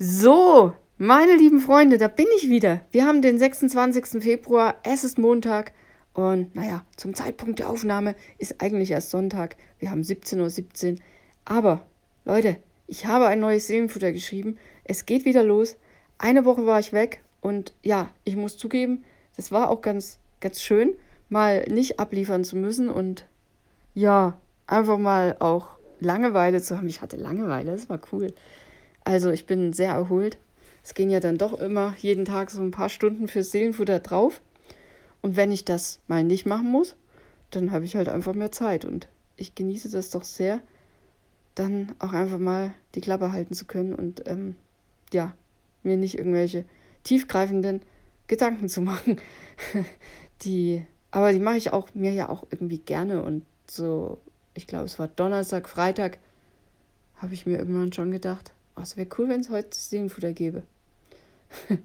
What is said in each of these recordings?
So, meine lieben Freunde, da bin ich wieder. Wir haben den 26. Februar, es ist Montag und naja, zum Zeitpunkt der Aufnahme ist eigentlich erst Sonntag. Wir haben 17.17 Uhr. Aber, Leute, ich habe ein neues Seelenfutter geschrieben. Es geht wieder los. Eine Woche war ich weg und ja, ich muss zugeben, das war auch ganz, ganz schön, mal nicht abliefern zu müssen und ja, einfach mal auch Langeweile zu haben. Ich hatte Langeweile, das war cool. Also ich bin sehr erholt. Es gehen ja dann doch immer jeden Tag so ein paar Stunden fürs Seelenfutter drauf. Und wenn ich das mal nicht machen muss, dann habe ich halt einfach mehr Zeit. Und ich genieße das doch sehr, dann auch einfach mal die Klappe halten zu können und ähm, ja, mir nicht irgendwelche tiefgreifenden Gedanken zu machen. die, aber die mache ich auch mir ja auch irgendwie gerne und so, ich glaube, es war Donnerstag, Freitag, habe ich mir irgendwann schon gedacht, Es wäre cool, wenn es heute Seelenfutter gäbe.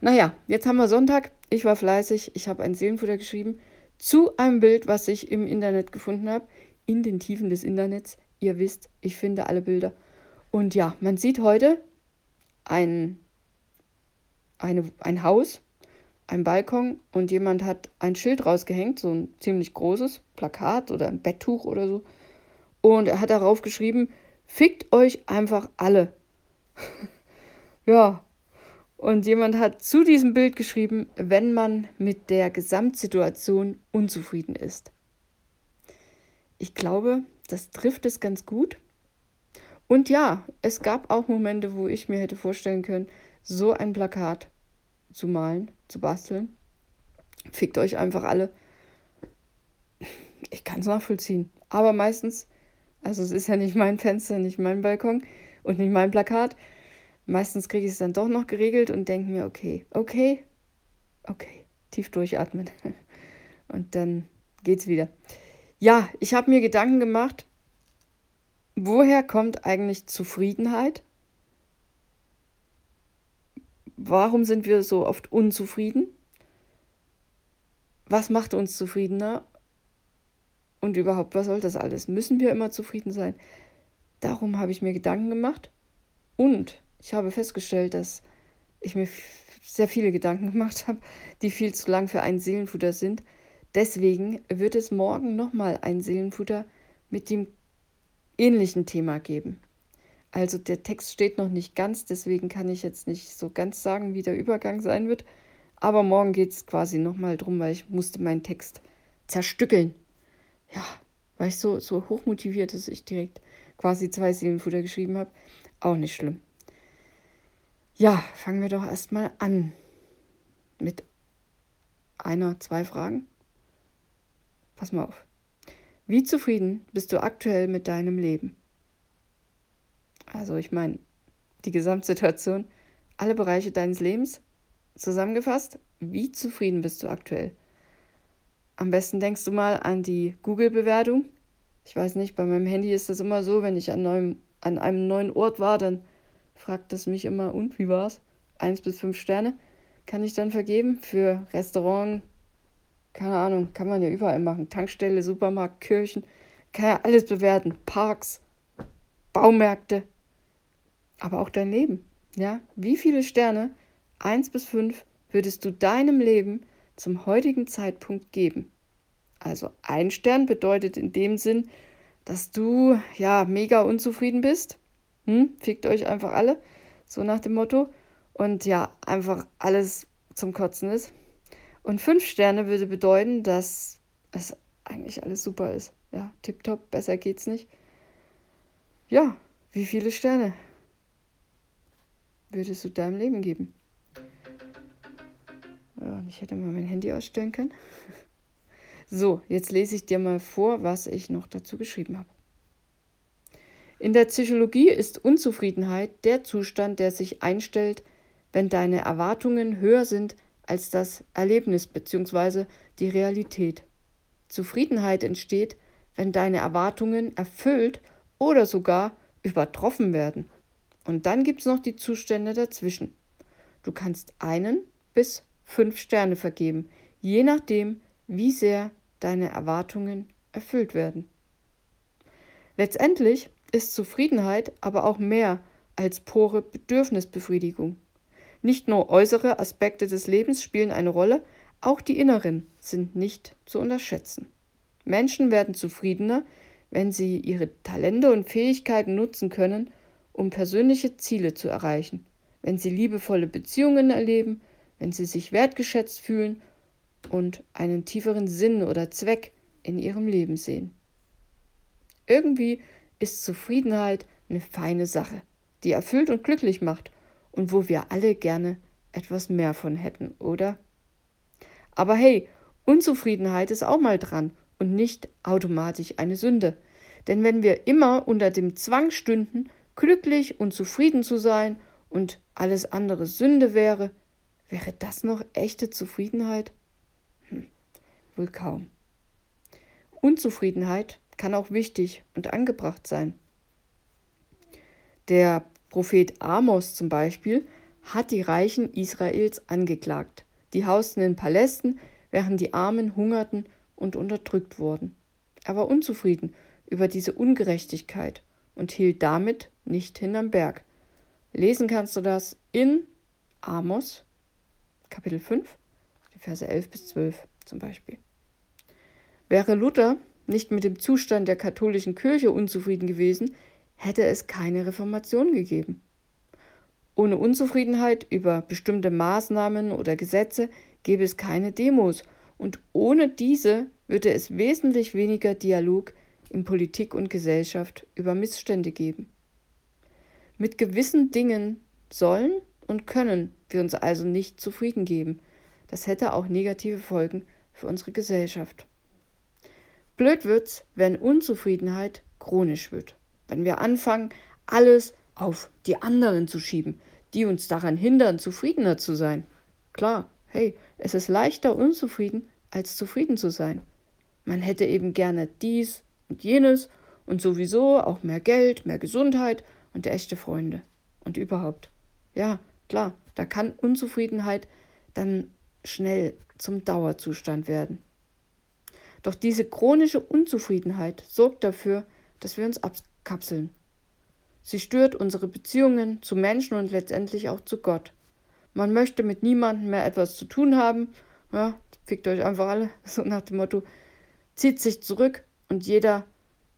naja, jetzt haben wir Sonntag. Ich war fleißig. Ich habe ein Seelenfutter geschrieben zu einem Bild, was ich im Internet gefunden habe. In den Tiefen des Internets. Ihr wisst, ich finde alle Bilder. Und ja, man sieht heute ein, eine, ein Haus, ein Balkon und jemand hat ein Schild rausgehängt, so ein ziemlich großes Plakat oder ein Betttuch oder so. Und er hat darauf geschrieben, fickt euch einfach alle. ja. Und jemand hat zu diesem Bild geschrieben, wenn man mit der Gesamtsituation unzufrieden ist. Ich glaube, das trifft es ganz gut. Und ja, es gab auch Momente, wo ich mir hätte vorstellen können, so ein Plakat zu malen, zu basteln. Fickt euch einfach alle. Ich kann es nachvollziehen. Aber meistens, also es ist ja nicht mein Fenster, nicht mein Balkon, und nicht mein Plakat. Meistens kriege ich es dann doch noch geregelt und denke mir, okay, okay, okay, tief durchatmen. Und dann geht's wieder. Ja, ich habe mir Gedanken gemacht, woher kommt eigentlich Zufriedenheit? Warum sind wir so oft unzufrieden? Was macht uns zufriedener? Und überhaupt, was soll das alles? Müssen wir immer zufrieden sein? Darum habe ich mir Gedanken gemacht und ich habe festgestellt, dass ich mir sehr viele Gedanken gemacht habe, die viel zu lang für ein Seelenfutter sind. Deswegen wird es morgen nochmal ein Seelenfutter mit dem ähnlichen Thema geben. Also der Text steht noch nicht ganz, deswegen kann ich jetzt nicht so ganz sagen, wie der Übergang sein wird. Aber morgen geht es quasi nochmal drum, weil ich musste meinen Text zerstückeln. Ja, weil ich so, so hochmotiviert, dass ich direkt quasi zwei Seelenfutter geschrieben habe. Auch nicht schlimm. Ja, fangen wir doch erstmal an mit einer, zwei Fragen. Pass mal auf. Wie zufrieden bist du aktuell mit deinem Leben? Also ich meine, die Gesamtsituation, alle Bereiche deines Lebens zusammengefasst. Wie zufrieden bist du aktuell? Am besten denkst du mal an die Google-Bewertung ich weiß nicht, bei meinem Handy ist das immer so, wenn ich an, neuem, an einem neuen Ort war, dann fragt es mich immer, und wie war's? Eins bis fünf Sterne kann ich dann vergeben für Restaurant, keine Ahnung, kann man ja überall machen. Tankstelle, Supermarkt, Kirchen, kann ja alles bewerten. Parks, Baumärkte, aber auch dein Leben. Ja, wie viele Sterne, eins bis fünf, würdest du deinem Leben zum heutigen Zeitpunkt geben? Also ein Stern bedeutet in dem Sinn, dass du ja mega unzufrieden bist. Hm? Fickt euch einfach alle, so nach dem Motto. Und ja, einfach alles zum Kotzen ist. Und fünf Sterne würde bedeuten, dass es eigentlich alles super ist. Ja, tipptopp, besser geht's nicht. Ja, wie viele Sterne würdest du deinem Leben geben? Ja, ich hätte mal mein Handy ausstellen können. So, jetzt lese ich dir mal vor, was ich noch dazu geschrieben habe. In der Psychologie ist Unzufriedenheit der Zustand, der sich einstellt, wenn deine Erwartungen höher sind als das Erlebnis bzw. die Realität. Zufriedenheit entsteht, wenn deine Erwartungen erfüllt oder sogar übertroffen werden. Und dann gibt es noch die Zustände dazwischen. Du kannst einen bis fünf Sterne vergeben, je nachdem, wie sehr deine Erwartungen erfüllt werden. Letztendlich ist Zufriedenheit aber auch mehr als pure Bedürfnisbefriedigung. Nicht nur äußere Aspekte des Lebens spielen eine Rolle, auch die inneren sind nicht zu unterschätzen. Menschen werden zufriedener, wenn sie ihre Talente und Fähigkeiten nutzen können, um persönliche Ziele zu erreichen, wenn sie liebevolle Beziehungen erleben, wenn sie sich wertgeschätzt fühlen und einen tieferen Sinn oder Zweck in ihrem Leben sehen. Irgendwie ist Zufriedenheit eine feine Sache, die erfüllt und glücklich macht und wo wir alle gerne etwas mehr von hätten, oder? Aber hey, Unzufriedenheit ist auch mal dran und nicht automatisch eine Sünde. Denn wenn wir immer unter dem Zwang stünden, glücklich und zufrieden zu sein und alles andere Sünde wäre, wäre das noch echte Zufriedenheit? Wohl kaum. Unzufriedenheit kann auch wichtig und angebracht sein. Der Prophet Amos zum Beispiel hat die Reichen Israels angeklagt. Die hausten in Palästen, während die Armen hungerten und unterdrückt wurden. Er war unzufrieden über diese Ungerechtigkeit und hielt damit nicht hinterm Berg. Lesen kannst du das in Amos, Kapitel 5, die Verse 11 bis 12 zum Beispiel. Wäre Luther nicht mit dem Zustand der katholischen Kirche unzufrieden gewesen, hätte es keine Reformation gegeben. Ohne Unzufriedenheit über bestimmte Maßnahmen oder Gesetze gäbe es keine Demos und ohne diese würde es wesentlich weniger Dialog in Politik und Gesellschaft über Missstände geben. Mit gewissen Dingen sollen und können wir uns also nicht zufrieden geben. Das hätte auch negative Folgen für unsere Gesellschaft. Blöd wird's, wenn Unzufriedenheit chronisch wird. Wenn wir anfangen, alles auf die anderen zu schieben, die uns daran hindern, zufriedener zu sein. Klar, hey, es ist leichter unzufrieden, als zufrieden zu sein. Man hätte eben gerne dies und jenes und sowieso auch mehr Geld, mehr Gesundheit und echte Freunde. Und überhaupt. Ja, klar, da kann Unzufriedenheit dann schnell zum Dauerzustand werden. Doch diese chronische Unzufriedenheit sorgt dafür, dass wir uns abkapseln. Sie stört unsere Beziehungen zu Menschen und letztendlich auch zu Gott. Man möchte mit niemandem mehr etwas zu tun haben. Ja, fickt euch einfach alle, so nach dem Motto, zieht sich zurück und jeder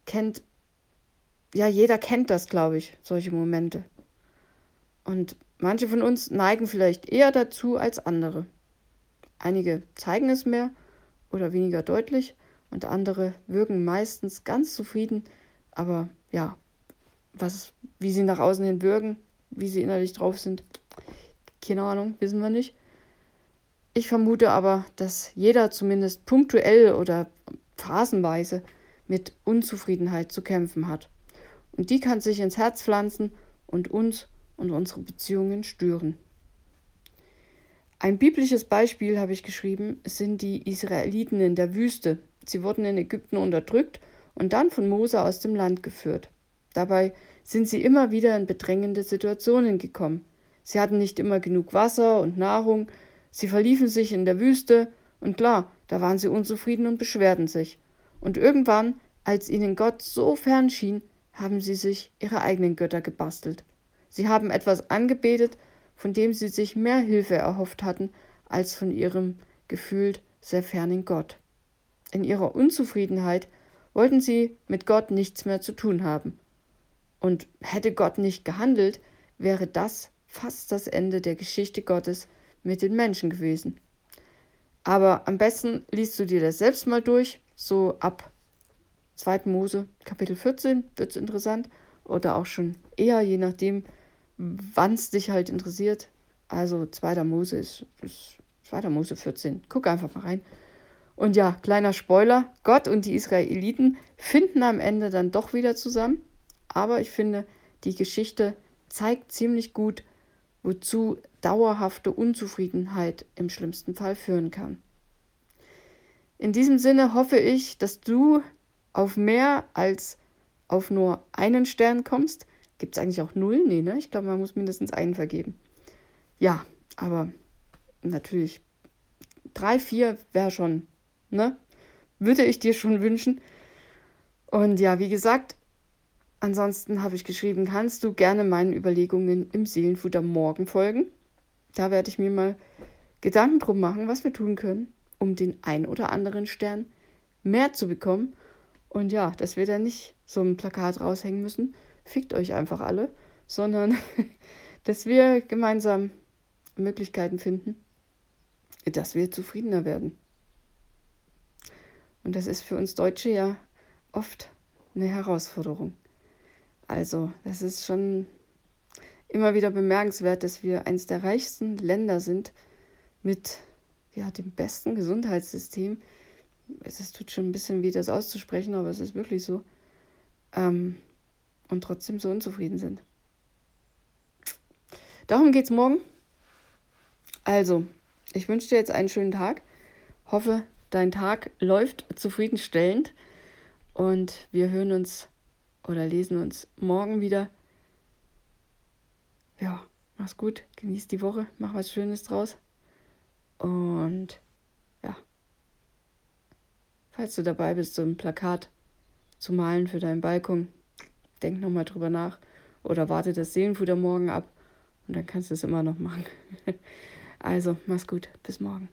kennt, ja, jeder kennt das, glaube ich, solche Momente. Und manche von uns neigen vielleicht eher dazu als andere. Einige zeigen es mehr oder weniger deutlich und andere wirken meistens ganz zufrieden, aber ja, was, wie sie nach außen hin wirken, wie sie innerlich drauf sind, keine Ahnung, wissen wir nicht. Ich vermute aber, dass jeder zumindest punktuell oder phasenweise mit Unzufriedenheit zu kämpfen hat. Und die kann sich ins Herz pflanzen und uns und unsere Beziehungen stören. Ein biblisches Beispiel habe ich geschrieben, sind die Israeliten in der Wüste. Sie wurden in Ägypten unterdrückt und dann von Mose aus dem Land geführt. Dabei sind sie immer wieder in bedrängende Situationen gekommen. Sie hatten nicht immer genug Wasser und Nahrung, sie verliefen sich in der Wüste und klar, da waren sie unzufrieden und beschwerten sich. Und irgendwann, als ihnen Gott so fern schien, haben sie sich ihre eigenen Götter gebastelt. Sie haben etwas angebetet, von dem sie sich mehr Hilfe erhofft hatten, als von ihrem gefühlt sehr fernen Gott. In ihrer Unzufriedenheit wollten sie mit Gott nichts mehr zu tun haben. Und hätte Gott nicht gehandelt, wäre das fast das Ende der Geschichte Gottes mit den Menschen gewesen. Aber am besten liest du dir das selbst mal durch, so ab 2. Mose Kapitel 14 wird es interessant oder auch schon eher, je nachdem, wann es dich halt interessiert. Also 2. Mose ist, ist 2. Mose 14. Guck einfach mal rein. Und ja, kleiner Spoiler, Gott und die Israeliten finden am Ende dann doch wieder zusammen. Aber ich finde, die Geschichte zeigt ziemlich gut, wozu dauerhafte Unzufriedenheit im schlimmsten Fall führen kann. In diesem Sinne hoffe ich, dass du auf mehr als auf nur einen Stern kommst. Gibt es eigentlich auch null? Nee, ne? Ich glaube, man muss mindestens einen vergeben. Ja, aber natürlich drei, vier wäre schon, ne? Würde ich dir schon wünschen. Und ja, wie gesagt, ansonsten habe ich geschrieben, kannst du gerne meinen Überlegungen im Seelenfutter morgen folgen? Da werde ich mir mal Gedanken drum machen, was wir tun können, um den ein oder anderen Stern mehr zu bekommen. Und ja, dass wir da nicht so ein Plakat raushängen müssen, fickt euch einfach alle, sondern dass wir gemeinsam Möglichkeiten finden, dass wir zufriedener werden. Und das ist für uns Deutsche ja oft eine Herausforderung. Also, das ist schon immer wieder bemerkenswert, dass wir eines der reichsten Länder sind mit ja, dem besten Gesundheitssystem. Es tut schon ein bisschen weh, das auszusprechen, aber es ist wirklich so. Ähm, und trotzdem so unzufrieden sind. Darum geht es morgen. Also, ich wünsche dir jetzt einen schönen Tag. Hoffe, dein Tag läuft zufriedenstellend. Und wir hören uns oder lesen uns morgen wieder. Ja, mach's gut, genieß die Woche, mach was Schönes draus. Und ja, falls du dabei bist, so ein Plakat zu malen für deinen Balkon, denk nochmal drüber nach oder warte das Seelenfutter morgen ab und dann kannst du es immer noch machen. also, mach's gut, bis morgen.